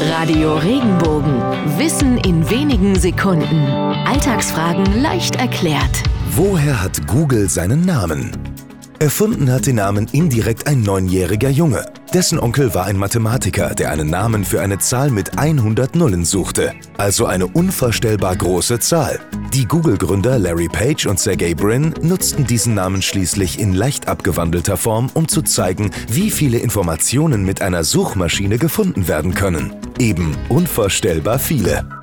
Radio Regenbogen. Wissen in wenigen Sekunden. Alltagsfragen leicht erklärt. Woher hat Google seinen Namen? Erfunden hat den Namen indirekt ein neunjähriger Junge. Dessen Onkel war ein Mathematiker, der einen Namen für eine Zahl mit 100 Nullen suchte, also eine unvorstellbar große Zahl. Die Google-Gründer Larry Page und Sergey Brin nutzten diesen Namen schließlich in leicht abgewandelter Form, um zu zeigen, wie viele Informationen mit einer Suchmaschine gefunden werden können. Eben unvorstellbar viele.